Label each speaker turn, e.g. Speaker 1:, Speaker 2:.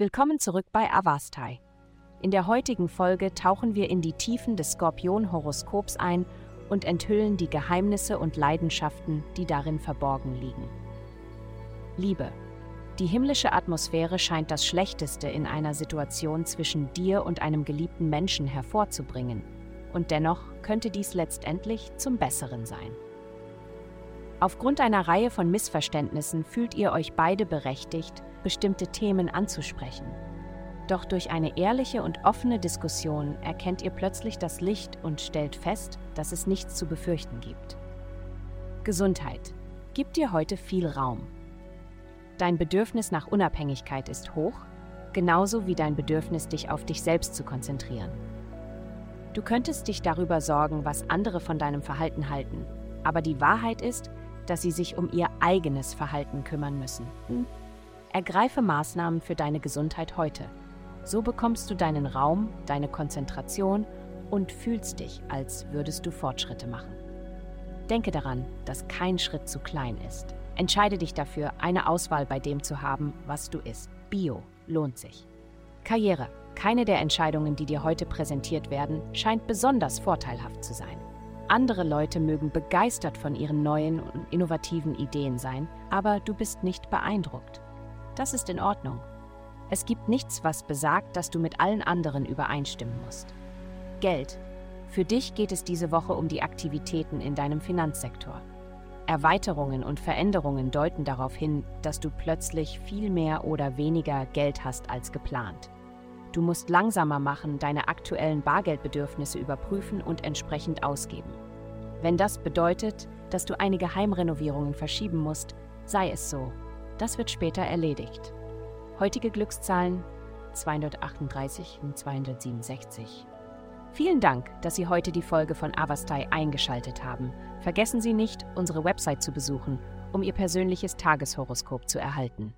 Speaker 1: Willkommen zurück bei Avastai. In der heutigen Folge tauchen wir in die Tiefen des Skorpion-Horoskops ein und enthüllen die Geheimnisse und Leidenschaften, die darin verborgen liegen. Liebe. Die himmlische Atmosphäre scheint das Schlechteste in einer Situation zwischen dir und einem geliebten Menschen hervorzubringen, und dennoch könnte dies letztendlich zum Besseren sein. Aufgrund einer Reihe von Missverständnissen fühlt ihr euch beide berechtigt, bestimmte Themen anzusprechen. Doch durch eine ehrliche und offene Diskussion erkennt ihr plötzlich das Licht und stellt fest, dass es nichts zu befürchten gibt. Gesundheit. Gibt dir heute viel Raum. Dein Bedürfnis nach Unabhängigkeit ist hoch, genauso wie dein Bedürfnis, dich auf dich selbst zu konzentrieren. Du könntest dich darüber sorgen, was andere von deinem Verhalten halten, aber die Wahrheit ist, dass sie sich um ihr eigenes Verhalten kümmern müssen. Ergreife Maßnahmen für deine Gesundheit heute. So bekommst du deinen Raum, deine Konzentration und fühlst dich, als würdest du Fortschritte machen. Denke daran, dass kein Schritt zu klein ist. Entscheide dich dafür, eine Auswahl bei dem zu haben, was du isst. Bio lohnt sich. Karriere. Keine der Entscheidungen, die dir heute präsentiert werden, scheint besonders vorteilhaft zu sein. Andere Leute mögen begeistert von ihren neuen und innovativen Ideen sein, aber du bist nicht beeindruckt. Das ist in Ordnung. Es gibt nichts, was besagt, dass du mit allen anderen übereinstimmen musst. Geld. Für dich geht es diese Woche um die Aktivitäten in deinem Finanzsektor. Erweiterungen und Veränderungen deuten darauf hin, dass du plötzlich viel mehr oder weniger Geld hast als geplant. Du musst langsamer machen, deine aktuellen Bargeldbedürfnisse überprüfen und entsprechend ausgeben. Wenn das bedeutet, dass du einige Heimrenovierungen verschieben musst, sei es so. Das wird später erledigt. Heutige Glückszahlen 238 und 267. Vielen Dank, dass Sie heute die Folge von Avastai eingeschaltet haben. Vergessen Sie nicht, unsere Website zu besuchen, um Ihr persönliches Tageshoroskop zu erhalten.